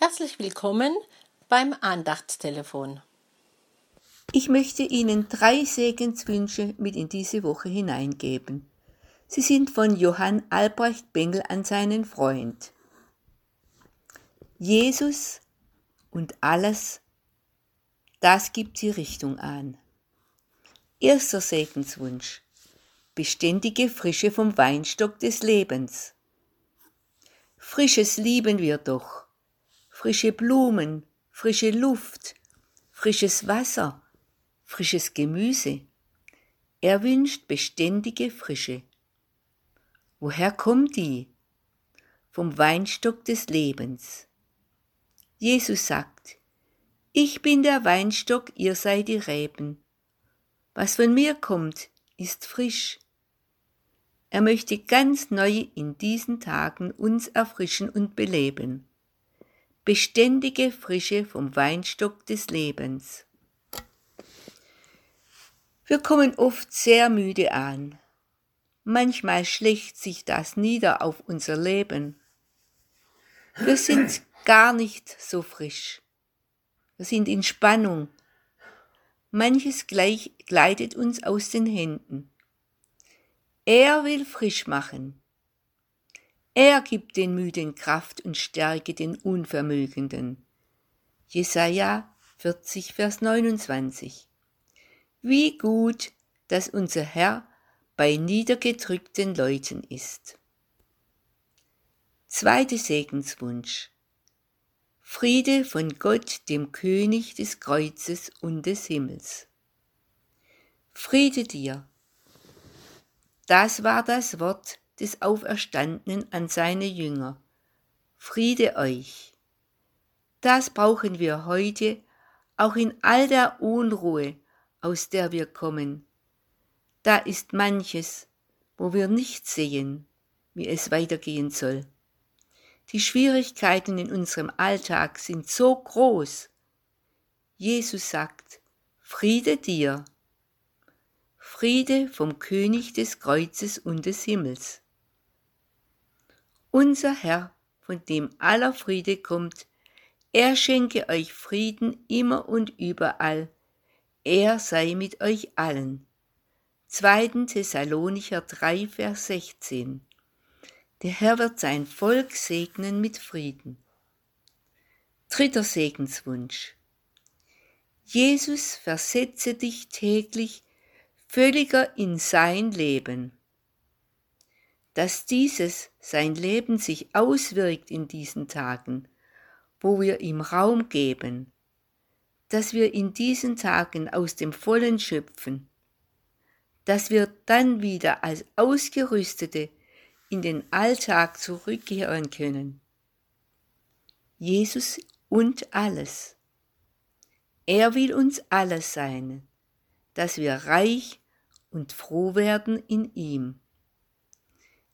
Herzlich willkommen beim Andachtstelefon. Ich möchte Ihnen drei Segenswünsche mit in diese Woche hineingeben. Sie sind von Johann Albrecht Bengel an seinen Freund. Jesus und alles, das gibt die Richtung an. Erster Segenswunsch. Beständige Frische vom Weinstock des Lebens. Frisches lieben wir doch frische Blumen, frische Luft, frisches Wasser, frisches Gemüse. Er wünscht beständige Frische. Woher kommt die? Vom Weinstock des Lebens. Jesus sagt, ich bin der Weinstock, ihr seid die Reben. Was von mir kommt, ist frisch. Er möchte ganz neu in diesen Tagen uns erfrischen und beleben beständige Frische vom Weinstock des Lebens. Wir kommen oft sehr müde an. Manchmal schlägt sich das nieder auf unser Leben. Wir sind gar nicht so frisch. Wir sind in Spannung. Manches gleich gleitet uns aus den Händen. Er will frisch machen. Er gibt den Müden Kraft und Stärke den Unvermögenden. Jesaja 40, Vers 29. Wie gut, dass unser Herr bei niedergedrückten Leuten ist. Zweiter Segenswunsch. Friede von Gott, dem König des Kreuzes und des Himmels. Friede dir. Das war das Wort, des Auferstandenen an seine Jünger. Friede euch. Das brauchen wir heute, auch in all der Unruhe, aus der wir kommen. Da ist manches, wo wir nicht sehen, wie es weitergehen soll. Die Schwierigkeiten in unserem Alltag sind so groß. Jesus sagt, Friede dir. Friede vom König des Kreuzes und des Himmels. Unser Herr, von dem aller Friede kommt, er schenke euch Frieden immer und überall. Er sei mit euch allen. 2. Thessalonicher 3, Vers 16. Der Herr wird sein Volk segnen mit Frieden. Dritter Segenswunsch. Jesus versetze dich täglich völliger in sein Leben dass dieses sein Leben sich auswirkt in diesen Tagen, wo wir ihm Raum geben, dass wir in diesen Tagen aus dem Vollen schöpfen, dass wir dann wieder als Ausgerüstete in den Alltag zurückkehren können. Jesus und alles. Er will uns alles sein, dass wir reich und froh werden in ihm.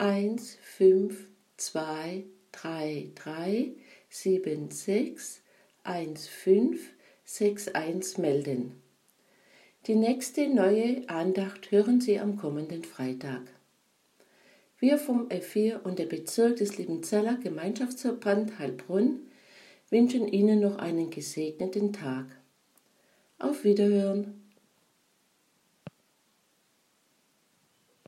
eins fünf zwei drei drei sieben sechs eins fünf sechs eins melden. Die nächste neue Andacht hören Sie am kommenden Freitag. Wir vom F4 und der Bezirk des Liebenzeller Gemeinschaftsverband Heilbrunn wünschen Ihnen noch einen gesegneten Tag. Auf Wiederhören!